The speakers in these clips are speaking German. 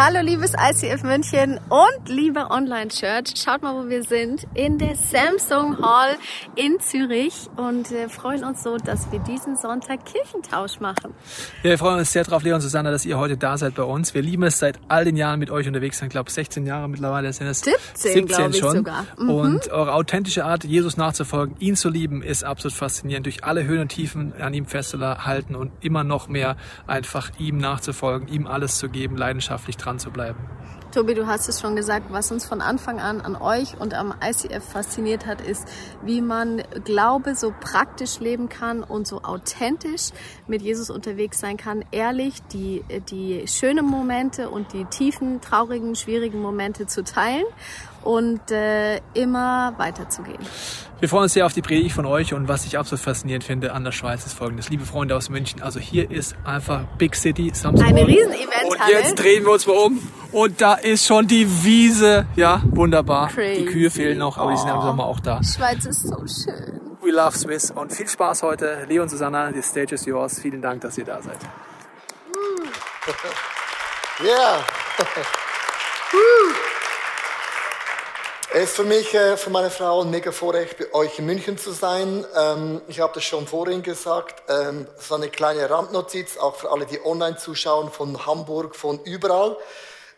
Hallo liebes ICF München und liebe Online Church. Schaut mal, wo wir sind. In der Samsung Hall in Zürich und äh, freuen uns so, dass wir diesen Sonntag Kirchentausch machen. Ja, wir freuen uns sehr drauf, Leon und Susanna, dass ihr heute da seid bei uns. Wir lieben es seit all den Jahren mit euch unterwegs. Ich glaube, 16 Jahre mittlerweile sind es. 17, 17 schon. sogar. Mhm. Und eure authentische Art, Jesus nachzufolgen, ihn zu lieben, ist absolut faszinierend. Durch alle Höhen und Tiefen an ihm festzuhalten und immer noch mehr einfach ihm nachzufolgen, ihm alles zu geben, leidenschaftlich dran dran zu bleiben. Tobi, du hast es schon gesagt, was uns von Anfang an an euch und am ICF fasziniert hat, ist, wie man Glaube so praktisch leben kann und so authentisch mit Jesus unterwegs sein kann, ehrlich die, die schönen Momente und die tiefen, traurigen, schwierigen Momente zu teilen und äh, immer weiterzugehen. Wir freuen uns sehr auf die Predigt von euch und was ich absolut faszinierend finde an der Schweiz ist folgendes. Liebe Freunde aus München, also hier ist einfach Big City, Samstag. Eine riesen Event. Und jetzt drehen wir uns mal um und da ist schon die Wiese. Ja, wunderbar. Crazy. Die Kühe fehlen noch, aber oh. die sind im Sommer auch da. Schweiz ist so schön. We love Swiss und viel Spaß heute. Leon, Susanna, the stage is yours. Vielen Dank, dass ihr da seid. Yeah. Es ist für mich, äh, für meine Frau ein mega Vorrecht, bei euch in München zu sein. Ähm, ich habe das schon vorhin gesagt. Ähm, so eine kleine Randnotiz, auch für alle, die online zuschauen, von Hamburg, von überall.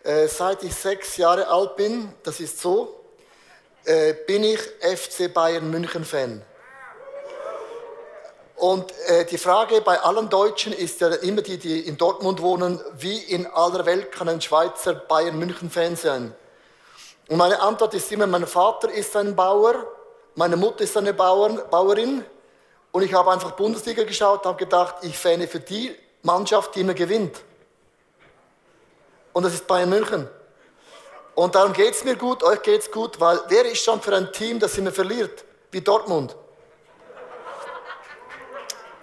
Äh, seit ich sechs Jahre alt bin, das ist so, äh, bin ich FC Bayern München Fan. Und die Frage bei allen Deutschen ist ja immer die, die in Dortmund wohnen, wie in aller Welt kann ein Schweizer Bayern München Fan sein? Und meine Antwort ist immer, mein Vater ist ein Bauer, meine Mutter ist eine Bauern, Bauerin. Und ich habe einfach Bundesliga geschaut, habe gedacht, ich fähne für die Mannschaft, die immer gewinnt. Und das ist Bayern München. Und darum geht es mir gut, euch geht es gut, weil wer ist schon für ein Team, das immer verliert? Wie Dortmund.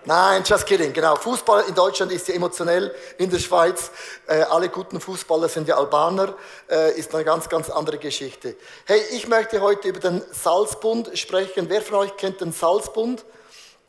Nein, just kidding. Genau. Fußball in Deutschland ist ja emotionell. In der Schweiz, äh, alle guten Fußballer sind ja Albaner, äh, ist eine ganz, ganz andere Geschichte. Hey, ich möchte heute über den Salzbund sprechen. Wer von euch kennt den Salzbund?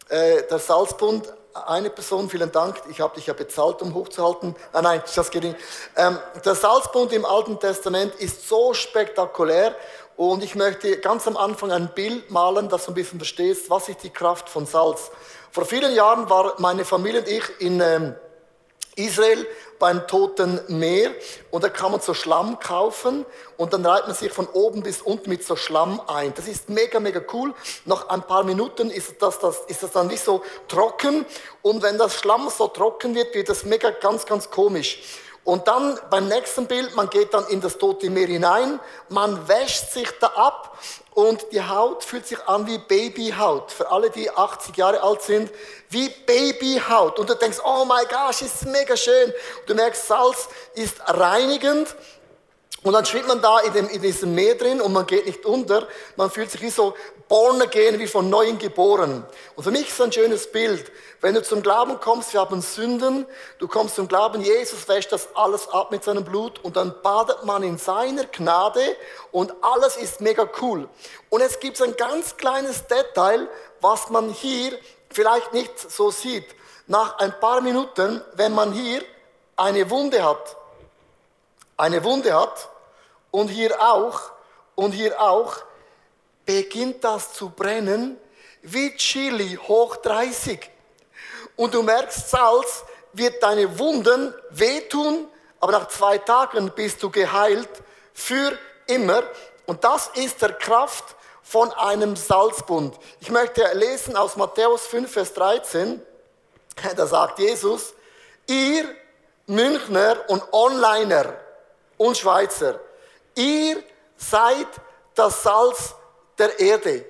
Äh, der Salzbund, eine Person, vielen Dank. Ich habe dich ja bezahlt, um hochzuhalten. Ah, nein, just kidding. Ähm, der Salzbund im Alten Testament ist so spektakulär und ich möchte ganz am Anfang ein Bild malen, dass du ein bisschen verstehst, was ist die Kraft von Salz. Vor vielen Jahren war meine Familie und ich in ähm, Israel beim Toten Meer und da kann man so Schlamm kaufen und dann reibt man sich von oben bis unten mit so Schlamm ein. Das ist mega, mega cool. Nach ein paar Minuten ist das, das, ist das dann nicht so trocken und wenn das Schlamm so trocken wird, wird das mega ganz, ganz komisch. Und dann beim nächsten Bild, man geht dann in das Tote Meer hinein, man wäscht sich da ab und die Haut fühlt sich an wie Babyhaut. Für alle, die 80 Jahre alt sind, wie Babyhaut. Und du denkst, oh my gosh, ist mega schön. Du merkst, Salz ist reinigend und dann schwimmt man da in, dem, in diesem Meer drin und man geht nicht unter. Man fühlt sich wie so born again, wie von Neuem geboren. Und für mich ist ein schönes Bild. Wenn du zum Glauben kommst, wir haben Sünden, du kommst zum Glauben, Jesus wäscht das alles ab mit seinem Blut und dann badet man in seiner Gnade und alles ist mega cool. Und es gibt ein ganz kleines Detail, was man hier vielleicht nicht so sieht. Nach ein paar Minuten, wenn man hier eine Wunde hat, eine Wunde hat und hier auch und hier auch, beginnt das zu brennen wie Chili hoch 30. Und du merkst, Salz wird deine Wunden wehtun, aber nach zwei Tagen bist du geheilt für immer. Und das ist der Kraft von einem Salzbund. Ich möchte lesen aus Matthäus 5, Vers 13. Da sagt Jesus, ihr Münchner und Onliner, und Schweizer. Ihr seid das Salz der Erde.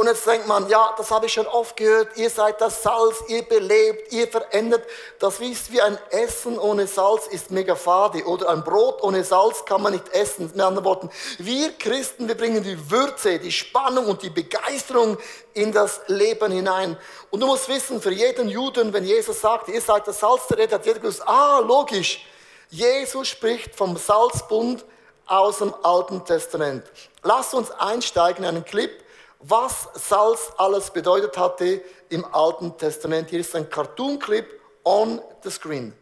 Und jetzt denkt man, ja, das habe ich schon oft gehört, ihr seid das Salz, ihr belebt, ihr verändert. Das wisst wie ein Essen ohne Salz ist mega fade oder ein Brot ohne Salz kann man nicht essen. Mit anderen Worten, wir Christen, wir bringen die Würze, die Spannung und die Begeisterung in das Leben hinein. Und du musst wissen, für jeden Juden, wenn Jesus sagt, ihr seid das Salz der Erde, hat jeder gewusst, ah, logisch, Jesus spricht vom Salzbund aus dem Alten Testament. Lasst uns einsteigen in einen Clip, was Salz alles bedeutet hatte im Alten Testament. Hier ist ein Cartoon-Clip on the screen.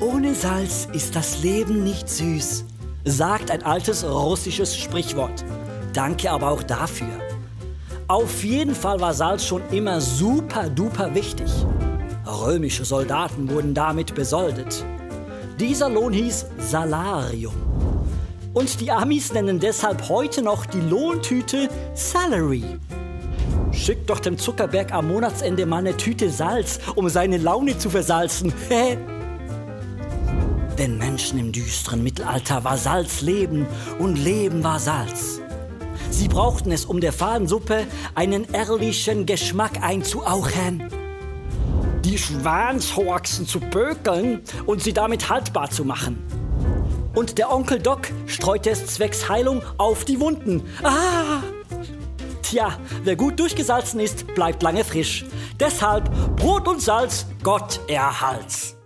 Ohne Salz ist das Leben nicht süß, sagt ein altes russisches Sprichwort. Danke aber auch dafür. Auf jeden Fall war Salz schon immer super duper wichtig. Römische Soldaten wurden damit besoldet. Dieser Lohn hieß Salarium. Und die Amis nennen deshalb heute noch die Lohntüte Salary. Schickt doch dem Zuckerberg am Monatsende mal eine Tüte Salz, um seine Laune zu versalzen. Den Menschen im düsteren Mittelalter war Salz Leben und Leben war Salz. Sie brauchten es, um der Fadensuppe einen ehrlichen Geschmack einzuauchen, die Schwanshorxen zu bökeln und sie damit haltbar zu machen. Und der Onkel Doc streute es zwecks Heilung auf die Wunden. Ah! Tja, wer gut durchgesalzen ist, bleibt lange frisch. Deshalb Brot und Salz, Gott erhalts.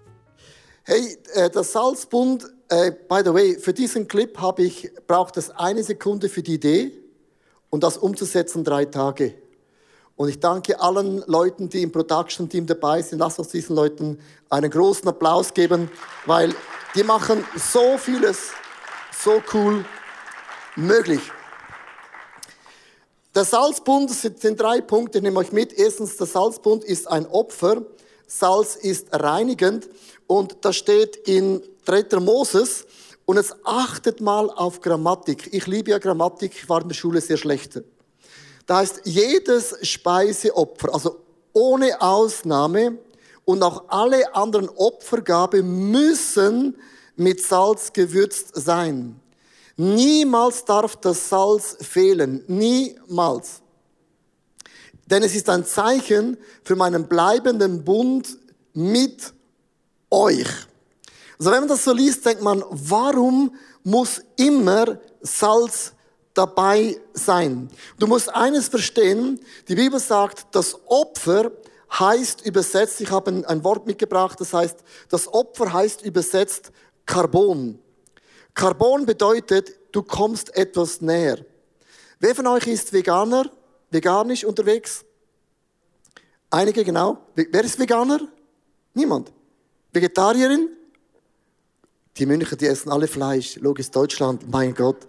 Hey, äh, das Salzbund, äh, by the way, für diesen Clip ich, braucht es eine Sekunde für die Idee und das umzusetzen drei Tage. Und ich danke allen Leuten, die im Production-Team dabei sind. Lass uns diesen Leuten einen großen Applaus geben, weil die machen so vieles so cool möglich. Der Salzbund sind, drei Punkte, ich nehme euch mit. Erstens, der Salzbund ist ein Opfer. Salz ist reinigend. Und das steht in 3. Moses. Und es achtet mal auf Grammatik. Ich liebe ja Grammatik, ich war in der Schule sehr schlecht. Da heißt, jedes Speiseopfer, also ohne Ausnahme, und auch alle anderen Opfergabe müssen mit Salz gewürzt sein. Niemals darf das Salz fehlen. Niemals. Denn es ist ein Zeichen für meinen bleibenden Bund mit euch. Also wenn man das so liest, denkt man, warum muss immer Salz dabei sein? Du musst eines verstehen, die Bibel sagt, das Opfer heißt übersetzt, ich habe ein Wort mitgebracht, das heißt, das Opfer heißt übersetzt Carbon. Carbon bedeutet, du kommst etwas näher. Wer von euch ist Veganer, veganisch unterwegs? Einige, genau. Wer ist Veganer? Niemand. Vegetarierin? Die München, die essen alle Fleisch. Logisch Deutschland, mein Gott.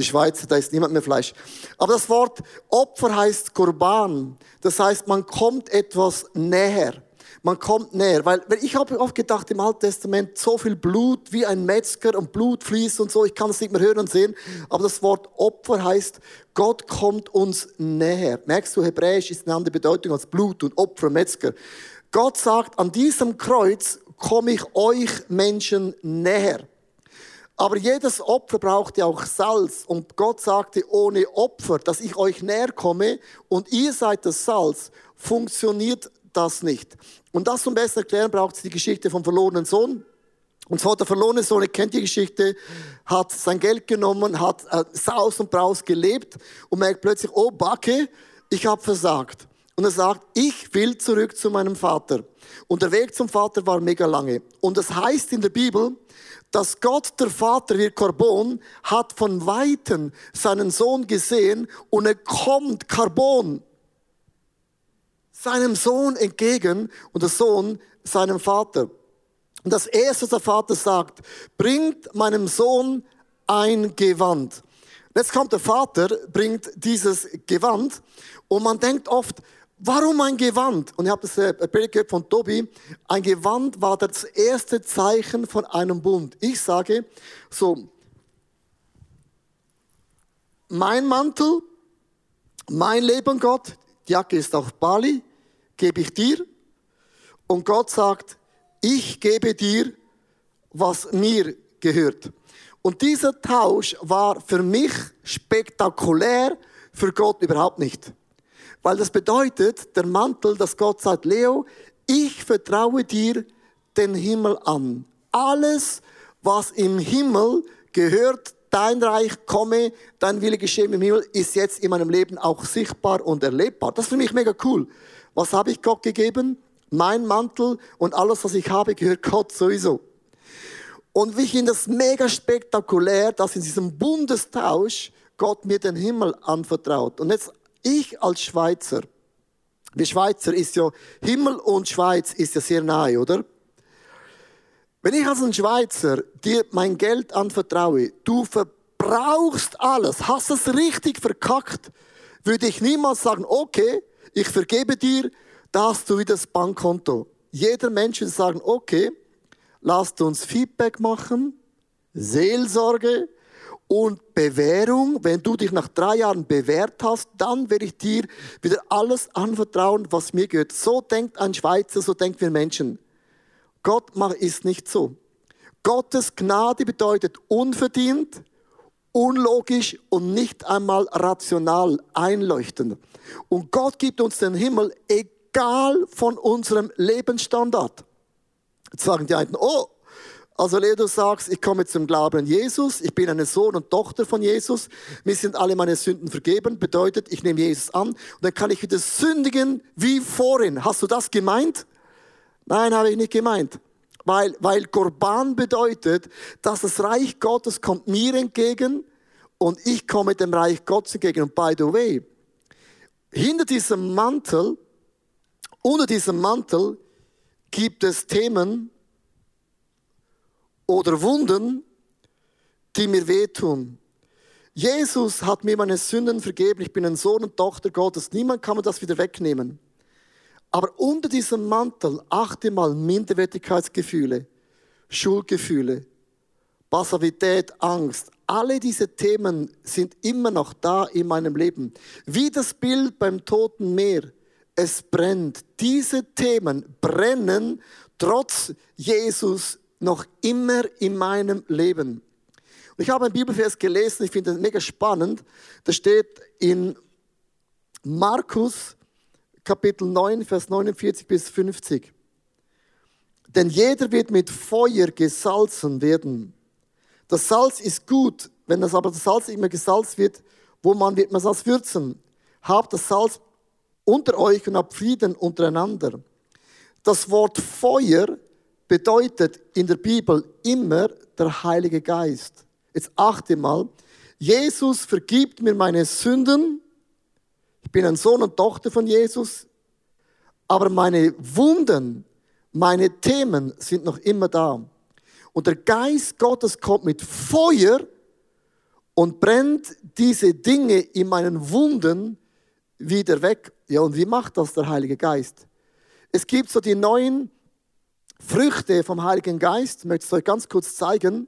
Die Schweizer, da ist niemand mehr Fleisch. Aber das Wort Opfer heißt Kurban. Das heißt, man kommt etwas näher. Man kommt näher, weil, weil ich habe oft gedacht, im Alten Testament so viel Blut wie ein Metzger und Blut fließt und so, ich kann es nicht mehr hören und sehen. Aber das Wort Opfer heißt, Gott kommt uns näher. Merkst du, Hebräisch ist eine andere Bedeutung als Blut und Opfer, Metzger. Gott sagt, an diesem Kreuz komme ich euch Menschen näher. Aber jedes Opfer braucht ja auch Salz. Und Gott sagte, ohne Opfer, dass ich euch näher komme und ihr seid das Salz, funktioniert das nicht. Und das zum besten erklären braucht es die Geschichte vom verlorenen Sohn. Und zwar der verlorene Sohn, ihr kennt die Geschichte, hat sein Geld genommen, hat äh, saus und braus gelebt und merkt plötzlich, oh Backe, ich habe versagt. Und er sagt, ich will zurück zu meinem Vater. Und der Weg zum Vater war mega lange. Und es heißt in der Bibel, dass Gott, der Vater, wie Carbon, hat von Weitem seinen Sohn gesehen und er kommt, Carbon, seinem Sohn entgegen und der Sohn seinem Vater. Und das erste, was der Vater sagt, bringt meinem Sohn ein Gewand. Jetzt kommt der Vater, bringt dieses Gewand und man denkt oft, warum ein Gewand? Und ich habe das äh, Predigt gehört von Tobi. Ein Gewand war das erste Zeichen von einem Bund. Ich sage so, mein Mantel, mein Leben Gott, die Jacke ist auf Bali, gebe ich dir. Und Gott sagt, ich gebe dir, was mir gehört. Und dieser Tausch war für mich spektakulär, für Gott überhaupt nicht. Weil das bedeutet, der Mantel, dass Gott sagt, Leo, ich vertraue dir den Himmel an. Alles, was im Himmel gehört, dein Reich komme, dein Wille geschehe im Himmel, ist jetzt in meinem Leben auch sichtbar und erlebbar. Das ist für mich mega cool. Was habe ich Gott gegeben? Mein Mantel und alles, was ich habe, gehört Gott sowieso. Und ich finde das mega spektakulär, dass in diesem Bundestausch Gott mir den Himmel anvertraut. Und jetzt ich als Schweizer, wie Schweizer ist ja, Himmel und Schweiz ist ja sehr nahe, oder? Wenn ich als ein Schweizer dir mein Geld anvertraue, du verbrauchst alles, hast es richtig verkackt, würde ich niemals sagen, okay, ich vergebe dir, da hast du wieder das Bankkonto. Jeder Mensch würde sagen, okay, lasst uns Feedback machen, Seelsorge und Bewährung. Wenn du dich nach drei Jahren bewährt hast, dann werde ich dir wieder alles anvertrauen, was mir gehört. So denkt ein Schweizer, so denken wir Menschen. Gott ist nicht so. Gottes Gnade bedeutet unverdient, unlogisch und nicht einmal rational einleuchtend. Und Gott gibt uns den Himmel egal von unserem Lebensstandard. Jetzt sagen die einen, oh, also Leo, du sagst, ich komme zum Glauben an Jesus, ich bin eine Sohn und Tochter von Jesus, mir sind alle meine Sünden vergeben, bedeutet, ich nehme Jesus an und dann kann ich wieder sündigen wie vorhin. Hast du das gemeint? Nein, habe ich nicht gemeint. Weil, weil Korban bedeutet, dass das Reich Gottes kommt mir entgegen und ich komme dem Reich Gottes entgegen. Und by the way, hinter diesem Mantel, unter diesem Mantel gibt es Themen oder Wunden, die mir wehtun. Jesus hat mir meine Sünden vergeben. Ich bin ein Sohn und Tochter Gottes. Niemand kann mir das wieder wegnehmen. Aber unter diesem Mantel achte mal Minderwertigkeitsgefühle, Schuldgefühle, Passivität, Angst. Alle diese Themen sind immer noch da in meinem Leben. Wie das Bild beim Toten Meer. Es brennt. Diese Themen brennen trotz Jesus noch immer in meinem Leben. Und ich habe ein Bibelvers gelesen, ich finde das mega spannend. Da steht in Markus Kapitel 9, Vers 49 bis 50. Denn jeder wird mit Feuer gesalzen werden. Das Salz ist gut, wenn das aber das Salz immer gesalzt wird, wo man wird man das würzen? Habt das Salz unter euch und habt Frieden untereinander. Das Wort Feuer bedeutet in der Bibel immer der Heilige Geist. Jetzt achte mal, Jesus vergibt mir meine Sünden ich bin ein Sohn und Tochter von Jesus, aber meine Wunden, meine Themen sind noch immer da. Und der Geist Gottes kommt mit Feuer und brennt diese Dinge in meinen Wunden wieder weg. Ja, und wie macht das der Heilige Geist? Es gibt so die neuen Früchte vom Heiligen Geist, ich möchte es euch ganz kurz zeigen.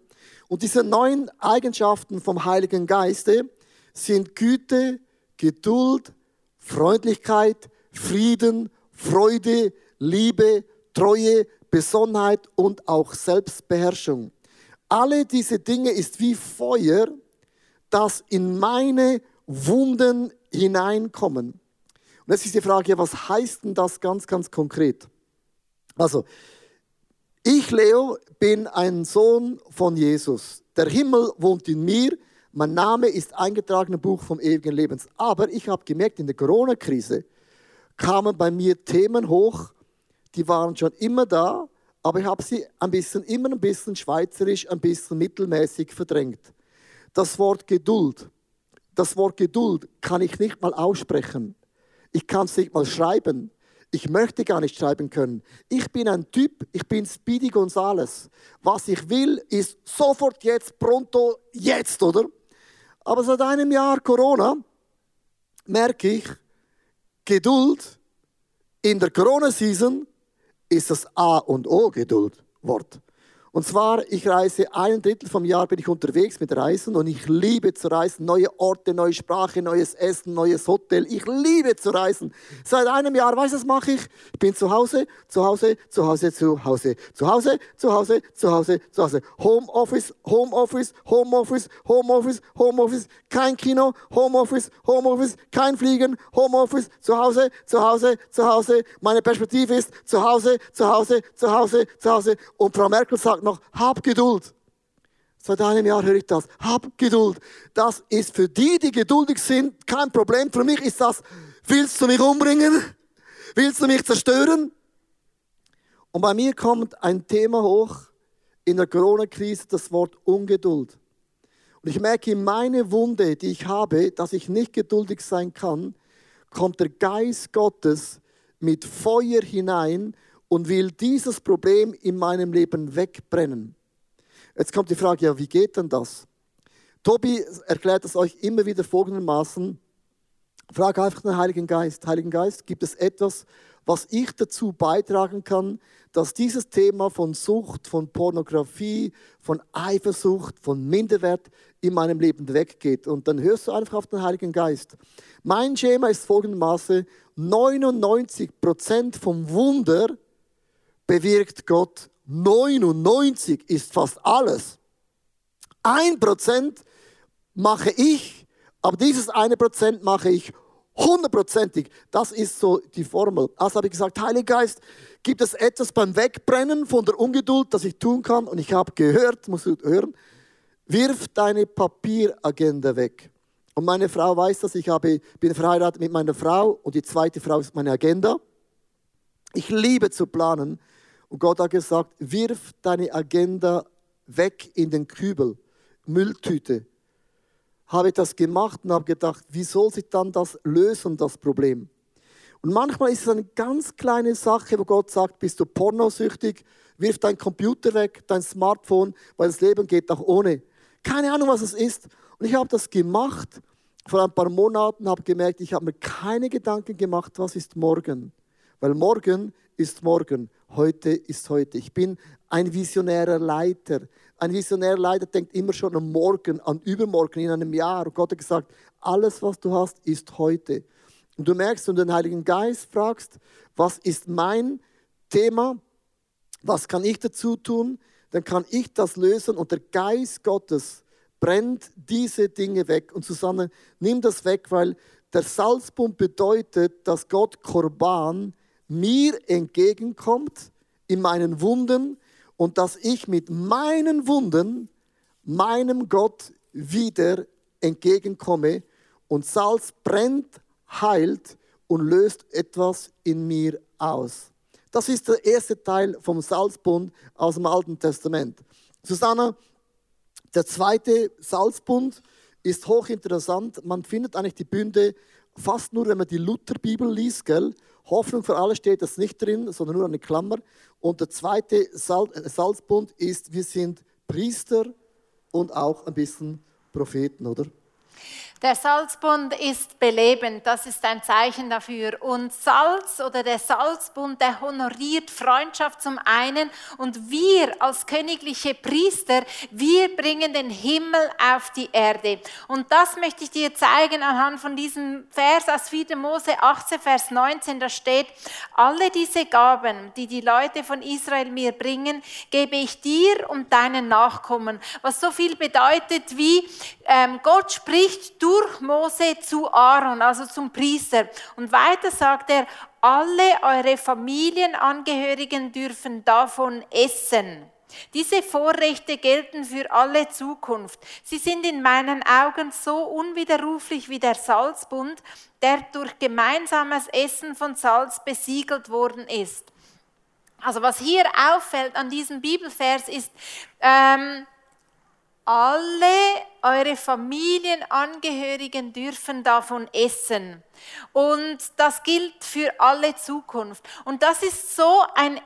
Und diese neuen Eigenschaften vom Heiligen Geiste sind Güte, Geduld, Freundlichkeit, Frieden, Freude, Liebe, Treue, Besonnenheit und auch Selbstbeherrschung. Alle diese Dinge ist wie Feuer, das in meine Wunden hineinkommen. Und jetzt ist die Frage, was heißt denn das ganz, ganz konkret? Also, ich, Leo, bin ein Sohn von Jesus. Der Himmel wohnt in mir. Mein Name ist eingetragen im Buch vom ewigen Lebens. Aber ich habe gemerkt, in der Corona-Krise kamen bei mir Themen hoch, die waren schon immer da, aber ich habe sie ein bisschen, immer ein bisschen schweizerisch, ein bisschen mittelmäßig verdrängt. Das Wort Geduld, das Wort Geduld kann ich nicht mal aussprechen. Ich kann es nicht mal schreiben. Ich möchte gar nicht schreiben können. Ich bin ein Typ, ich bin Speedy Gonzales. Was ich will, ist sofort jetzt, pronto, jetzt, oder? Aber seit einem Jahr Corona merke ich, Geduld in der Corona-Season ist das A und O Geduld-Wort. Und zwar, ich reise ein Drittel vom Jahr bin ich unterwegs mit Reisen und ich liebe zu reisen. Neue Orte, neue Sprache, neues Essen, neues Hotel. Ich liebe zu reisen. Seit einem Jahr, weißt du, was mache ich? Ich bin zu Hause, zu Hause, zu Hause, zu Hause, zu Hause, zu Hause, zu Hause, zu Hause. Homeoffice, Homeoffice, Homeoffice, Homeoffice, Homeoffice. Kein Kino, Homeoffice, Homeoffice, kein Fliegen, Homeoffice, zu Hause, zu Hause, zu Hause. Meine Perspektive ist zu Hause, zu Hause, zu Hause, zu Hause. Und Frau Merkel sagt, noch, hab Geduld. Seit einem Jahr höre ich das. Hab Geduld. Das ist für die, die geduldig sind, kein Problem. Für mich ist das, willst du mich umbringen? Willst du mich zerstören? Und bei mir kommt ein Thema hoch. in der Corona-Krise das Wort Ungeduld. Und ich merke in meine Wunde, die ich habe, dass ich nicht geduldig sein kann, kommt der Geist Gottes mit Feuer hinein und will dieses Problem in meinem Leben wegbrennen. Jetzt kommt die Frage, ja, wie geht denn das? Tobi erklärt es euch immer wieder folgendermaßen. Frag einfach den Heiligen Geist. Heiligen Geist, gibt es etwas, was ich dazu beitragen kann, dass dieses Thema von Sucht, von Pornografie, von Eifersucht, von Minderwert in meinem Leben weggeht. Und dann hörst du einfach auf den Heiligen Geist. Mein Schema ist folgendermaßen, 99% vom Wunder bewirkt Gott. 99 ist fast alles. 1% mache ich, aber dieses 1% mache ich hundertprozentig. Das ist so die Formel. Also habe ich gesagt, Heiliger Geist, gibt es etwas beim Wegbrennen von der Ungeduld, das ich tun kann? Und ich habe gehört, musst du hören, Wirf deine Papieragenda weg. Und meine Frau weiß das, ich habe, bin verheiratet mit meiner Frau und die zweite Frau ist meine Agenda. Ich liebe zu planen. Und Gott hat gesagt, wirf deine Agenda weg in den Kübel, Mülltüte. Habe ich das gemacht und habe gedacht, wie soll sich dann das lösen, das Problem? Und manchmal ist es eine ganz kleine Sache, wo Gott sagt, bist du pornosüchtig, wirf dein Computer weg, dein Smartphone, weil das Leben geht auch ohne. Keine Ahnung, was es ist. Und ich habe das gemacht vor ein paar Monaten, habe gemerkt, ich habe mir keine Gedanken gemacht, was ist morgen. Weil morgen ist morgen, heute ist heute. Ich bin ein visionärer Leiter. Ein visionärer Leiter denkt immer schon am Morgen, an übermorgen, in einem Jahr. Und Gott hat gesagt, alles, was du hast, ist heute. Und du merkst, wenn du den Heiligen Geist fragst, was ist mein Thema, was kann ich dazu tun, dann kann ich das lösen und der Geist Gottes brennt diese Dinge weg. Und Susanne, nimm das weg, weil der Salzbund bedeutet, dass Gott Korban mir entgegenkommt in meinen Wunden und dass ich mit meinen Wunden meinem Gott wieder entgegenkomme und Salz brennt, heilt und löst etwas in mir aus. Das ist der erste Teil vom Salzbund aus dem Alten Testament. Susanna, der zweite Salzbund ist hochinteressant. Man findet eigentlich die Bünde fast nur, wenn man die Lutherbibel liest. Gell? Hoffnung für alle steht das nicht drin, sondern nur eine Klammer. Und der zweite Salzbund ist, wir sind Priester und auch ein bisschen Propheten, oder? Der Salzbund ist belebend, das ist ein Zeichen dafür. Und Salz oder der Salzbund, der honoriert Freundschaft zum einen und wir als königliche Priester, wir bringen den Himmel auf die Erde. Und das möchte ich dir zeigen anhand von diesem Vers aus 4. Mose 18, Vers 19, da steht, alle diese Gaben, die die Leute von Israel mir bringen, gebe ich dir und deinen Nachkommen. Was so viel bedeutet wie, ähm, Gott spricht, du durch Mose zu Aaron, also zum Priester. Und weiter sagt er, alle eure Familienangehörigen dürfen davon essen. Diese Vorrechte gelten für alle Zukunft. Sie sind in meinen Augen so unwiderruflich wie der Salzbund, der durch gemeinsames Essen von Salz besiegelt worden ist. Also was hier auffällt an diesem Bibelvers ist, ähm, alle eure Familienangehörigen dürfen davon essen. Und das gilt für alle Zukunft. Und das ist so ein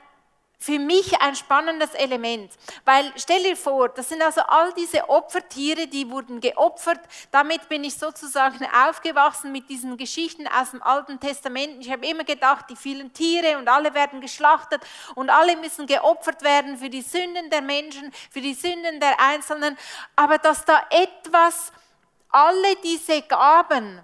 für mich ein spannendes Element, weil stell dir vor, das sind also all diese Opfertiere, die wurden geopfert. Damit bin ich sozusagen aufgewachsen mit diesen Geschichten aus dem Alten Testament. Ich habe immer gedacht, die vielen Tiere und alle werden geschlachtet und alle müssen geopfert werden für die Sünden der Menschen, für die Sünden der Einzelnen. Aber dass da etwas, alle diese Gaben,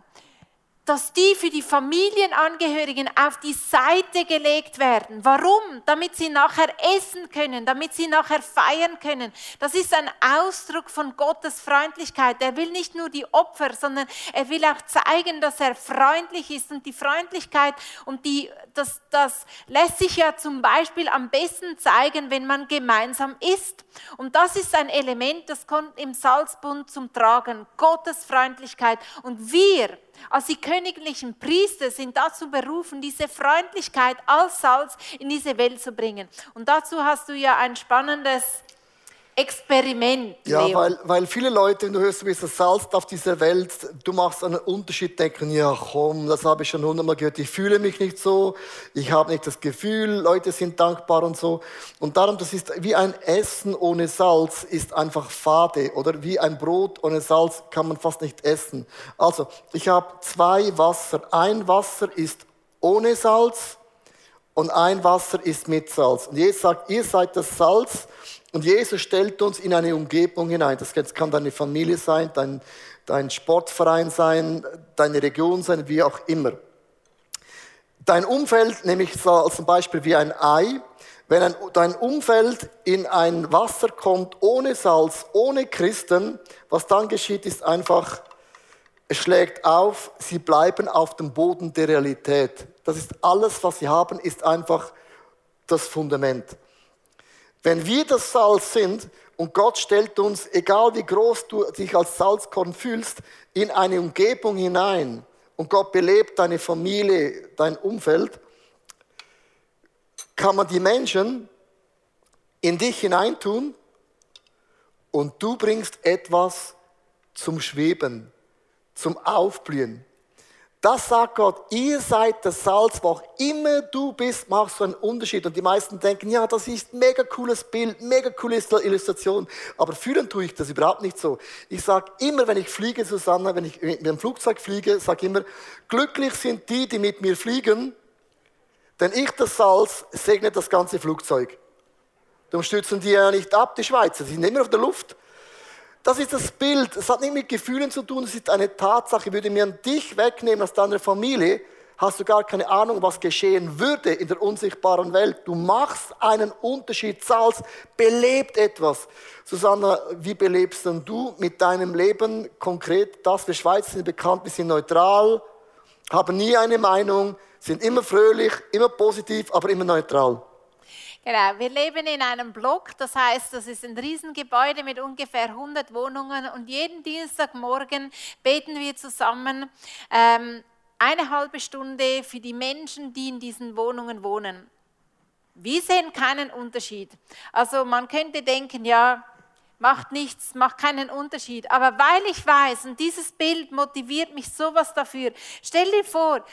dass die für die Familienangehörigen auf die Seite gelegt werden. Warum? Damit sie nachher essen können, damit sie nachher feiern können. Das ist ein Ausdruck von Gottes Freundlichkeit. Er will nicht nur die Opfer, sondern er will auch zeigen, dass er freundlich ist. Und die Freundlichkeit und die, das, das lässt sich ja zum Beispiel am besten zeigen, wenn man gemeinsam isst. Und das ist ein Element, das kommt im Salzbund zum Tragen. Gottes Freundlichkeit. Und wir, als die königlichen Priester sind dazu berufen, diese Freundlichkeit als Salz in diese Welt zu bringen. Und dazu hast du ja ein spannendes Experiment. Ja, Leo. weil, weil viele Leute, wenn du hörst, du bist das Salz auf dieser Welt, du machst einen Unterschied, denken, ja komm, das habe ich schon hundertmal gehört, ich fühle mich nicht so, ich habe nicht das Gefühl, Leute sind dankbar und so. Und darum, das ist wie ein Essen ohne Salz, ist einfach fade. Oder wie ein Brot ohne Salz kann man fast nicht essen. Also, ich habe zwei Wasser. Ein Wasser ist ohne Salz und ein Wasser ist mit Salz. Und Jesus sagt, ihr seid das Salz und Jesus stellt uns in eine Umgebung hinein. Das kann deine Familie sein, dein, dein Sportverein sein, deine Region sein, wie auch immer. Dein Umfeld nehme ich zum Beispiel wie ein Ei. Wenn ein, dein Umfeld in ein Wasser kommt ohne Salz, ohne Christen, was dann geschieht, ist einfach, es schlägt auf, sie bleiben auf dem Boden der Realität. Das ist alles, was sie haben, ist einfach das Fundament. Wenn wir das Salz sind und Gott stellt uns, egal wie groß du dich als Salzkorn fühlst, in eine Umgebung hinein und Gott belebt deine Familie, dein Umfeld, kann man die Menschen in dich hineintun und du bringst etwas zum Schweben, zum Aufblühen. Das sagt Gott, ihr seid das Salz, wo auch immer du bist, machst du einen Unterschied. Und die meisten denken, ja, das ist ein mega cooles Bild, mega coole Illustration. Aber fühlen tue ich das überhaupt nicht so. Ich sage immer, wenn ich fliege, Susanne, wenn ich mit dem Flugzeug fliege, sage immer, glücklich sind die, die mit mir fliegen, denn ich, das Salz, segne das ganze Flugzeug. Darum stürzen die ja nicht ab, die Schweizer, die sind immer auf der Luft. Das ist das Bild. Es hat nicht mit Gefühlen zu tun, es ist eine Tatsache. Würde mir dich wegnehmen aus deiner Familie, hast du gar keine Ahnung, was geschehen würde in der unsichtbaren Welt. Du machst einen Unterschied. Salz belebt etwas. Susanna, wie belebst denn du mit deinem Leben konkret das? Wir Schweizer sind bekannt, wir sind neutral, haben nie eine Meinung, sind immer fröhlich, immer positiv, aber immer neutral. Genau, wir leben in einem Block, das heißt, das ist ein Riesengebäude mit ungefähr 100 Wohnungen und jeden Dienstagmorgen beten wir zusammen ähm, eine halbe Stunde für die Menschen, die in diesen Wohnungen wohnen. Wir sehen keinen Unterschied. Also man könnte denken, ja, macht nichts, macht keinen Unterschied. Aber weil ich weiß, und dieses Bild motiviert mich sowas dafür, stell dir vor,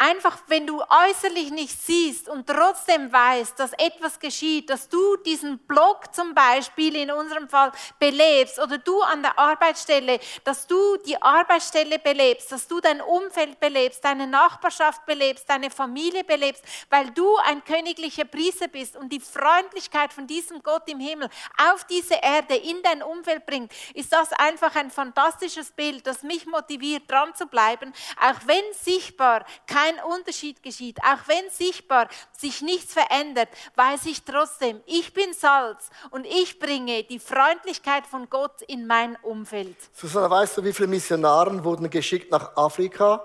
Einfach, wenn du äußerlich nicht siehst und trotzdem weißt, dass etwas geschieht, dass du diesen Block zum Beispiel in unserem Fall belebst oder du an der Arbeitsstelle, dass du die Arbeitsstelle belebst, dass du dein Umfeld belebst, deine Nachbarschaft belebst, deine Familie belebst, weil du ein königlicher Priester bist und die Freundlichkeit von diesem Gott im Himmel auf diese Erde in dein Umfeld bringt, ist das einfach ein fantastisches Bild, das mich motiviert, dran zu bleiben, auch wenn sichtbar kein kein Unterschied geschieht, auch wenn sichtbar sich nichts verändert, weiß ich trotzdem, ich bin Salz und ich bringe die Freundlichkeit von Gott in mein Umfeld. Susanne, weißt du, wie viele Missionaren wurden geschickt nach Afrika?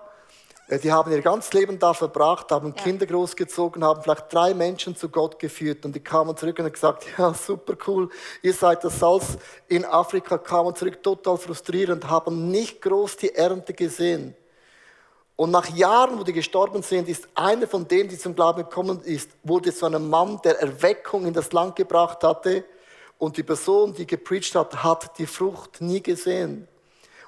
Äh, die haben ihr ganzes Leben da verbracht, haben ja. Kinder großgezogen, haben vielleicht drei Menschen zu Gott geführt und die kamen zurück und haben gesagt, ja, super cool, ihr seid das Salz in Afrika, kamen zurück total frustrierend, haben nicht groß die Ernte gesehen. Und nach Jahren, wo die gestorben sind, ist einer von denen, die zum Glauben gekommen ist, wurde zu einem Mann, der Erweckung in das Land gebracht hatte. Und die Person, die gepreacht hat, hat die Frucht nie gesehen.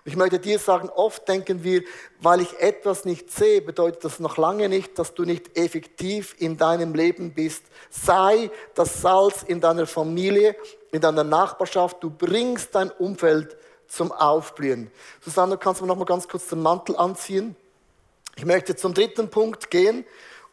Und ich möchte dir sagen, oft denken wir, weil ich etwas nicht sehe, bedeutet das noch lange nicht, dass du nicht effektiv in deinem Leben bist. Sei das Salz in deiner Familie, in deiner Nachbarschaft. Du bringst dein Umfeld zum Aufblühen. Susanne, kannst du mir noch mal ganz kurz den Mantel anziehen? Ich möchte zum dritten Punkt gehen.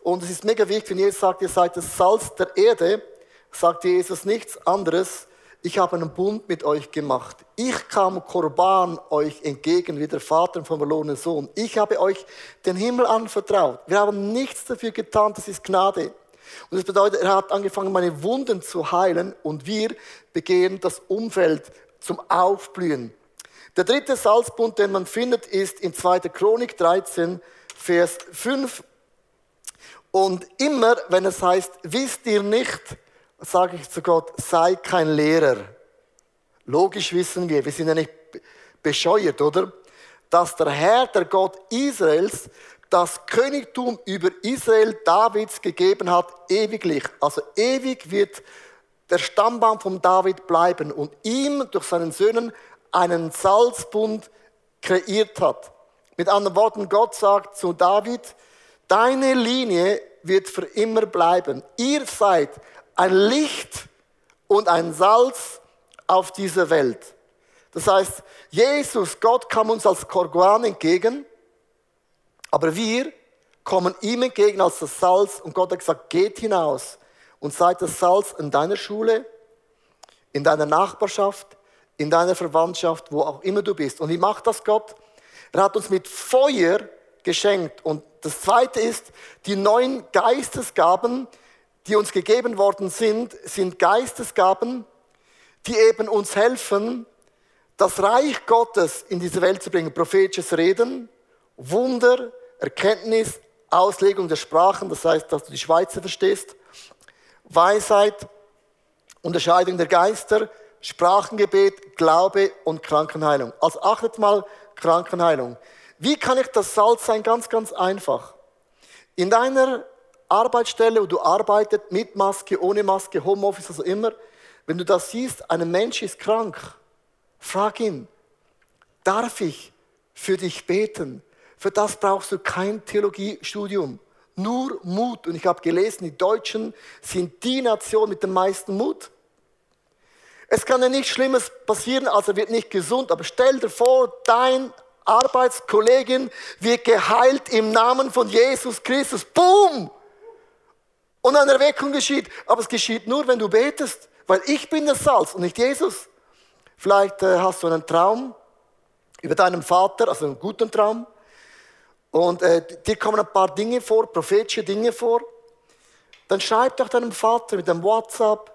Und es ist mega wichtig, wenn Jesus sagt, ihr seid das Salz der Erde, sagt Jesus nichts anderes. Ich habe einen Bund mit euch gemacht. Ich kam Korban euch entgegen, wie der Vater vom verlorenen Sohn. Ich habe euch den Himmel anvertraut. Wir haben nichts dafür getan, das ist Gnade. Und das bedeutet, er hat angefangen, meine Wunden zu heilen und wir begehen das Umfeld zum Aufblühen. Der dritte Salzbund, den man findet, ist in 2. Chronik 13, Vers 5. Und immer, wenn es heißt, wisst ihr nicht, sage ich zu Gott, sei kein Lehrer. Logisch wissen wir, wir sind ja nicht bescheuert, oder? Dass der Herr, der Gott Israels, das Königtum über Israel Davids gegeben hat, ewiglich. Also ewig wird der Stammbaum von David bleiben und ihm durch seinen Söhnen einen Salzbund kreiert hat. Mit anderen Worten, Gott sagt zu David, deine Linie wird für immer bleiben. Ihr seid ein Licht und ein Salz auf dieser Welt. Das heißt, Jesus, Gott kam uns als Korguan entgegen, aber wir kommen ihm entgegen als das Salz und Gott hat gesagt, geht hinaus und seid das Salz in deiner Schule, in deiner Nachbarschaft, in deiner Verwandtschaft, wo auch immer du bist. Und wie macht das Gott? Er hat uns mit Feuer geschenkt. Und das Zweite ist, die neuen Geistesgaben, die uns gegeben worden sind, sind Geistesgaben, die eben uns helfen, das Reich Gottes in diese Welt zu bringen. Prophetisches Reden, Wunder, Erkenntnis, Auslegung der Sprachen, das heißt, dass du die Schweizer verstehst, Weisheit, Unterscheidung der Geister, Sprachengebet, Glaube und Krankenheilung. Also achtet mal Krankenheilung. Wie kann ich das Salz sein? Ganz, ganz einfach. In deiner Arbeitsstelle, wo du arbeitest, mit Maske, ohne Maske, Homeoffice, also immer, wenn du das siehst, ein Mensch ist krank, frag ihn, darf ich für dich beten? Für das brauchst du kein Theologiestudium, nur Mut. Und ich habe gelesen, die Deutschen sind die Nation mit dem meisten Mut. Es kann ja nichts Schlimmes passieren, also wird nicht gesund. Aber stell dir vor, dein Arbeitskollegin wird geheilt im Namen von Jesus Christus. Boom! Und eine Erweckung geschieht. Aber es geschieht nur, wenn du betest. Weil ich bin das Salz und nicht Jesus. Vielleicht äh, hast du einen Traum über deinen Vater, also einen guten Traum. Und äh, dir kommen ein paar Dinge vor, prophetische Dinge vor. Dann schreib doch deinem Vater mit dem WhatsApp,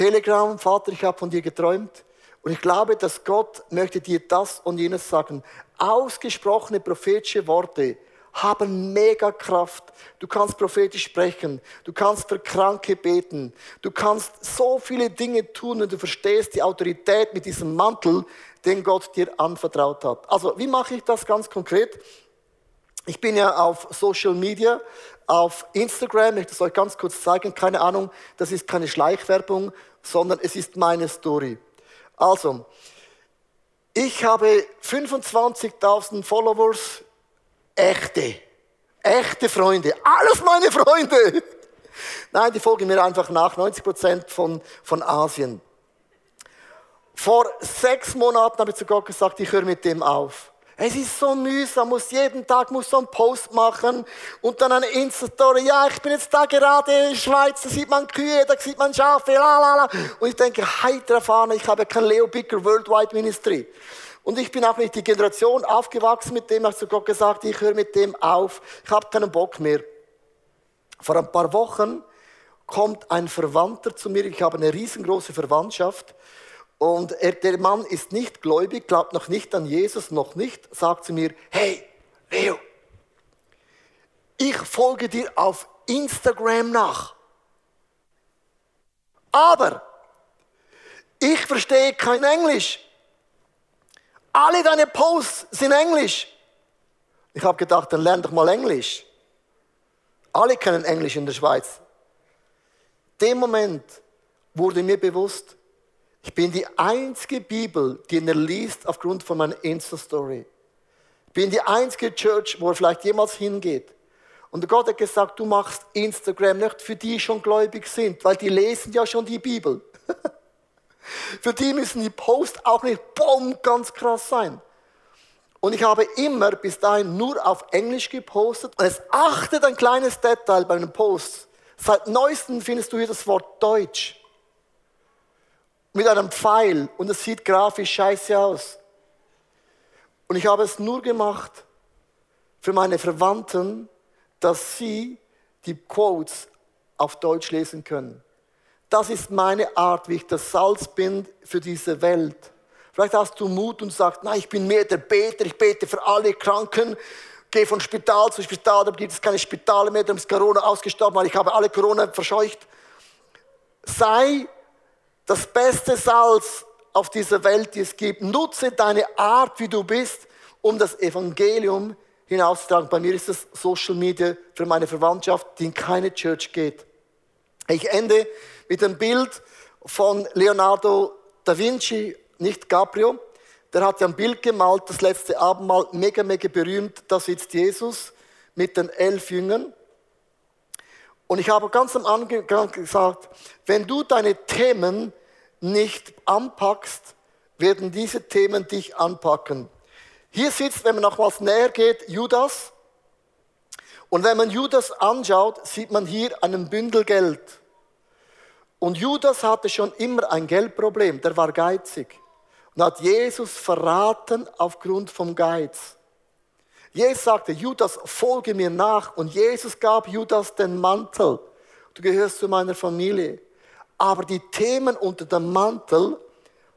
Telegram, Vater, ich habe von dir geträumt. Und ich glaube, dass Gott möchte dir das und jenes sagen. Ausgesprochene prophetische Worte haben mega Kraft. Du kannst prophetisch sprechen. Du kannst für Kranke beten. Du kannst so viele Dinge tun, wenn du verstehst die Autorität mit diesem Mantel, den Gott dir anvertraut hat. Also, wie mache ich das ganz konkret? Ich bin ja auf Social Media, auf Instagram, ich möchte es euch ganz kurz zeigen, keine Ahnung, das ist keine Schleichwerbung, sondern es ist meine Story. Also, ich habe 25.000 Followers, echte, echte Freunde, alles meine Freunde. Nein, die folgen mir einfach nach, 90 Prozent von, von Asien. Vor sechs Monaten habe ich zu Gott gesagt, ich höre mit dem auf. Es ist so mühsam, muss jeden Tag muss so einen Post machen und dann eine Insta-Story. Ja, ich bin jetzt da gerade in der Schweiz, da sieht man Kühe, da sieht man Schafe, la la la. Und ich denke, heiter Fahne, ich habe kein Leo Bicker Worldwide Ministry. Und ich bin auch nicht die Generation aufgewachsen mit dem, ich zu Gott gesagt, ich höre mit dem auf, ich habe keinen Bock mehr. Vor ein paar Wochen kommt ein Verwandter zu mir, ich habe eine riesengroße Verwandtschaft und er, der Mann ist nicht gläubig, glaubt noch nicht an Jesus, noch nicht, sagt zu mir, hey, Leo, ich folge dir auf Instagram nach. Aber ich verstehe kein Englisch. Alle deine Posts sind Englisch. Ich habe gedacht, dann lern doch mal Englisch. Alle können Englisch in der Schweiz. Dem Moment wurde mir bewusst, ich bin die einzige Bibel, die er liest aufgrund von meiner Insta-Story. Ich bin die einzige Church, wo er vielleicht jemals hingeht. Und Gott hat gesagt, du machst Instagram nicht für die, die schon gläubig sind, weil die lesen ja schon die Bibel. für die müssen die Posts auch nicht boom, ganz krass sein. Und ich habe immer bis dahin nur auf Englisch gepostet. Und es achtet ein kleines Detail bei den Posts. Seit neuestem findest du hier das Wort Deutsch mit einem Pfeil und es sieht grafisch scheiße aus. Und ich habe es nur gemacht für meine Verwandten, dass sie die Quotes auf Deutsch lesen können. Das ist meine Art, wie ich das Salz bin für diese Welt. Vielleicht hast du Mut und sagst, nein, ich bin mehr der Beter, ich bete für alle Kranken, gehe von Spital zu Spital, da gibt es keine Spitale mehr, da ist Corona ausgestorben, weil ich habe alle Corona verscheucht. Sei das beste Salz auf dieser Welt, die es gibt. Nutze deine Art, wie du bist, um das Evangelium hinauszutragen. Bei mir ist es Social Media für meine Verwandtschaft, die in keine Church geht. Ich ende mit einem Bild von Leonardo da Vinci, nicht Gabriel. Der hat ja ein Bild gemalt, das letzte Abendmahl, mega, mega berühmt. Da sitzt Jesus mit den elf Jüngern. Und ich habe ganz am Anfang gesagt, wenn du deine Themen nicht anpackst, werden diese Themen dich anpacken. Hier sitzt, wenn man nochmals näher geht, Judas. Und wenn man Judas anschaut, sieht man hier einen Bündel Geld. Und Judas hatte schon immer ein Geldproblem, der war geizig. Und hat Jesus verraten aufgrund vom Geiz. Jesus sagte, Judas, folge mir nach. Und Jesus gab Judas den Mantel. Du gehörst zu meiner Familie. Aber die Themen unter dem Mantel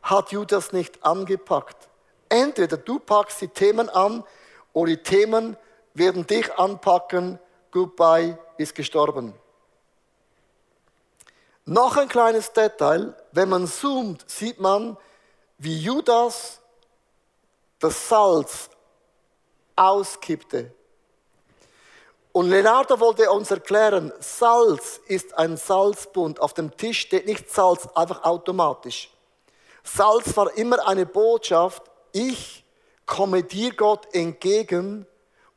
hat Judas nicht angepackt. Entweder du packst die Themen an oder die Themen werden dich anpacken. Goodbye ist gestorben. Noch ein kleines Detail. Wenn man zoomt, sieht man, wie Judas das Salz auskippte. Und Leonardo wollte uns erklären, Salz ist ein Salzbund. Auf dem Tisch steht nicht Salz einfach automatisch. Salz war immer eine Botschaft, ich komme dir Gott entgegen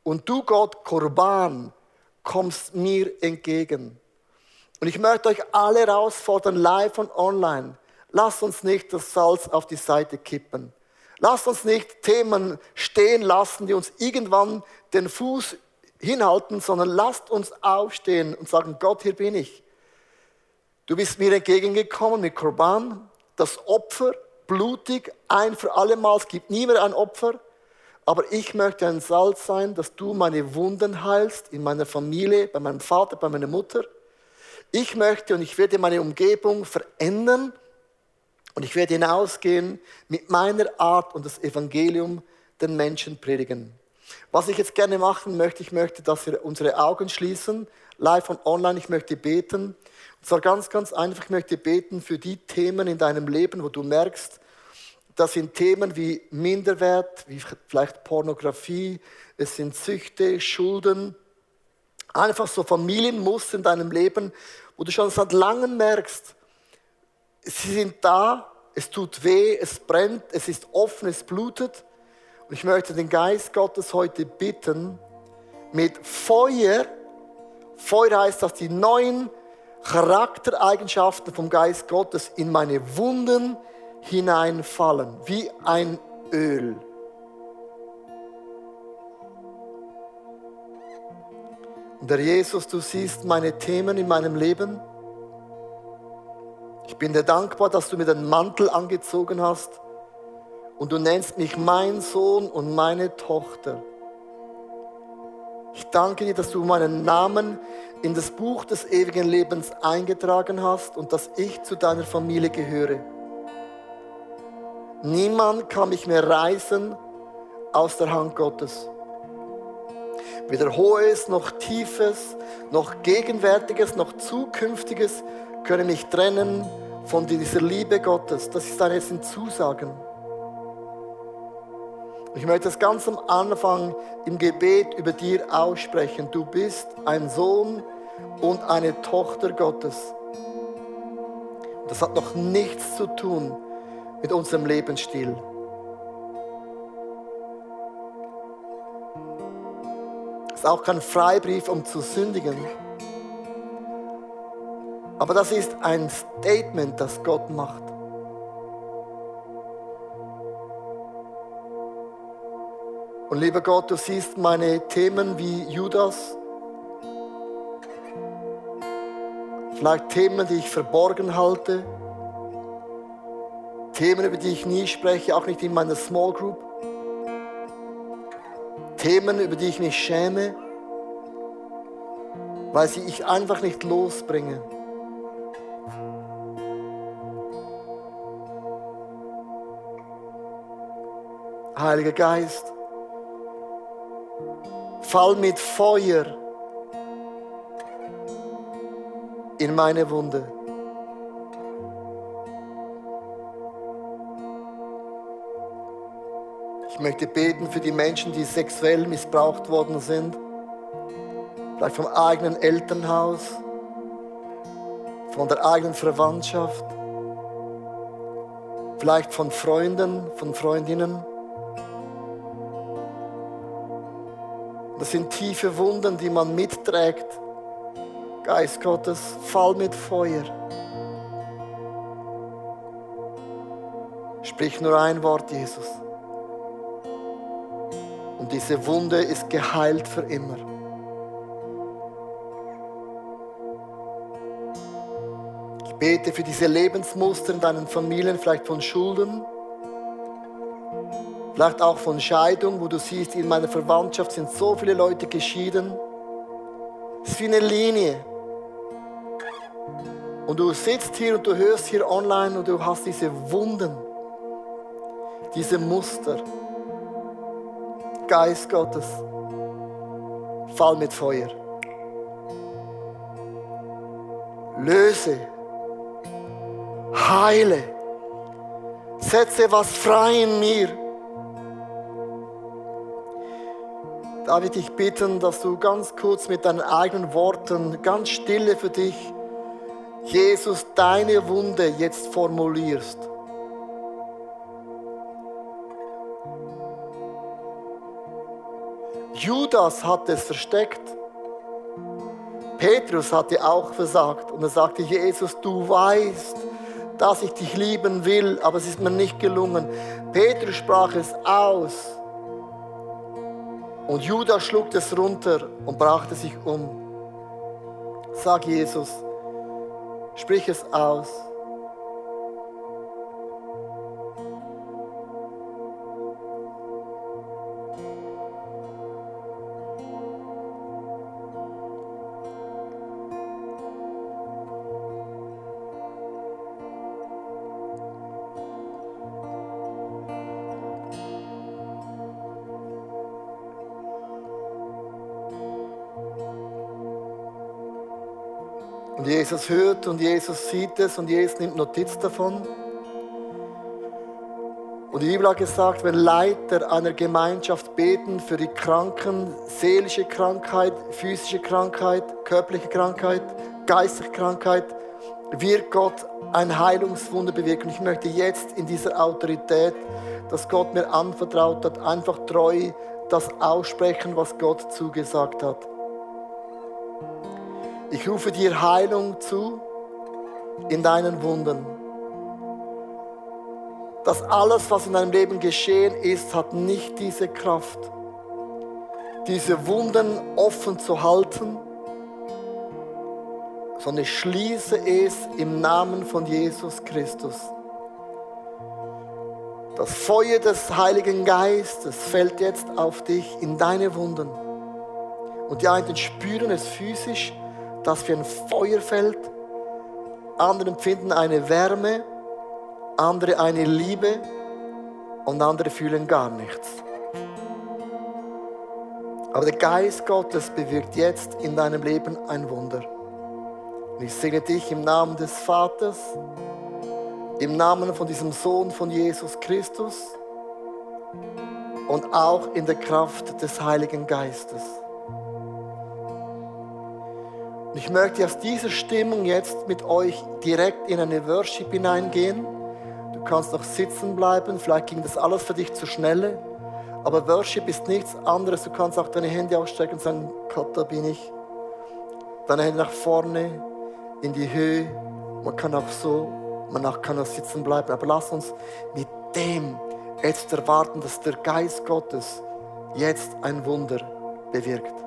und du Gott Korban kommst mir entgegen. Und ich möchte euch alle herausfordern, live und online. Lasst uns nicht das Salz auf die Seite kippen. Lasst uns nicht Themen stehen lassen, die uns irgendwann den Fuß hinhalten, sondern lasst uns aufstehen und sagen, Gott, hier bin ich. Du bist mir entgegengekommen mit Korban, das Opfer, blutig, ein für alle Mal, es gibt nie mehr ein Opfer. Aber ich möchte ein Salz sein, dass du meine Wunden heilst in meiner Familie, bei meinem Vater, bei meiner Mutter. Ich möchte und ich werde meine Umgebung verändern und ich werde hinausgehen mit meiner Art und das Evangelium den Menschen predigen. Was ich jetzt gerne machen möchte, ich möchte, dass wir unsere Augen schließen, live und online. Ich möchte beten. Und zwar ganz, ganz einfach, ich möchte beten für die Themen in deinem Leben, wo du merkst, das sind Themen wie Minderwert, wie vielleicht Pornografie, es sind Süchte, Schulden, einfach so Familienmuster in deinem Leben, wo du schon seit langem merkst, sie sind da, es tut weh, es brennt, es ist offen, es blutet. Und ich möchte den Geist Gottes heute bitten, mit Feuer, Feuer heißt, dass die neuen Charaktereigenschaften vom Geist Gottes in meine Wunden hineinfallen, wie ein Öl. Und der Jesus, du siehst meine Themen in meinem Leben. Ich bin dir dankbar, dass du mir den Mantel angezogen hast und du nennst mich mein Sohn und meine Tochter. Ich danke dir, dass du meinen Namen in das Buch des ewigen Lebens eingetragen hast und dass ich zu deiner Familie gehöre. Niemand kann mich mehr reißen aus der Hand Gottes. Weder Hohes noch Tiefes, noch Gegenwärtiges, noch Zukünftiges können mich trennen von dieser Liebe Gottes. Das ist eine Zusagen. Ich möchte das ganz am Anfang im Gebet über dir aussprechen. Du bist ein Sohn und eine Tochter Gottes. Das hat noch nichts zu tun mit unserem Lebensstil. Es ist auch kein Freibrief, um zu sündigen. Aber das ist ein Statement, das Gott macht. Und lieber Gott, du siehst meine Themen wie Judas. Vielleicht Themen, die ich verborgen halte. Themen, über die ich nie spreche, auch nicht in meiner Small Group. Themen, über die ich mich schäme, weil sie ich einfach nicht losbringe. Heiliger Geist, fall mit Feuer in meine Wunde. Ich möchte beten für die Menschen, die sexuell missbraucht worden sind. Vielleicht vom eigenen Elternhaus, von der eigenen Verwandtschaft. vielleicht von Freunden, von Freundinnen. Das sind tiefe Wunden, die man mitträgt. Geist Gottes, fall mit Feuer. Sprich nur ein Wort, Jesus. Und diese Wunde ist geheilt für immer. Ich bete für diese Lebensmuster in deinen Familien, vielleicht von Schulden, vielleicht auch von Scheidung, wo du siehst, in meiner Verwandtschaft sind so viele Leute geschieden. Es ist wie eine Linie. Und du sitzt hier und du hörst hier online und du hast diese Wunden, diese Muster. Geist Gottes, fall mit Feuer. Löse, heile, setze was frei in mir. Darf ich dich bitten, dass du ganz kurz mit deinen eigenen Worten, ganz stille für dich, Jesus, deine Wunde jetzt formulierst. Judas hat es versteckt. Petrus hatte auch versagt und er sagte, Jesus, du weißt, dass ich dich lieben will, aber es ist mir nicht gelungen. Petrus sprach es aus und Judas schlug es runter und brachte sich um. Sag Jesus, sprich es aus. Jesus hört und Jesus sieht es und Jesus nimmt Notiz davon. Und die Bibel hat gesagt, wenn Leiter einer Gemeinschaft beten für die Kranken, seelische Krankheit, physische Krankheit, körperliche Krankheit, geistige Krankheit, wird Gott ein Heilungswunder bewirken. Ich möchte jetzt in dieser Autorität, dass Gott mir anvertraut hat, einfach treu das aussprechen, was Gott zugesagt hat. Ich rufe dir Heilung zu in deinen Wunden. Das alles, was in deinem Leben geschehen ist, hat nicht diese Kraft, diese Wunden offen zu halten, sondern ich schließe es im Namen von Jesus Christus. Das Feuer des Heiligen Geistes fällt jetzt auf dich in deine Wunden. Und die einen spüren es physisch, dass wie ein Feuer fällt. Andere empfinden eine Wärme, andere eine Liebe und andere fühlen gar nichts. Aber der Geist Gottes bewirkt jetzt in deinem Leben ein Wunder. Und ich segne dich im Namen des Vaters, im Namen von diesem Sohn von Jesus Christus und auch in der Kraft des Heiligen Geistes. Ich möchte aus dieser Stimmung jetzt mit euch direkt in eine Worship hineingehen. Du kannst noch sitzen bleiben, vielleicht ging das alles für dich zu schnell. Aber Worship ist nichts anderes. Du kannst auch deine Hände ausstrecken und sagen, Gott, da bin ich. Deine Hände nach vorne, in die Höhe. Man kann auch so, man kann auch sitzen bleiben. Aber lass uns mit dem jetzt erwarten, dass der Geist Gottes jetzt ein Wunder bewirkt.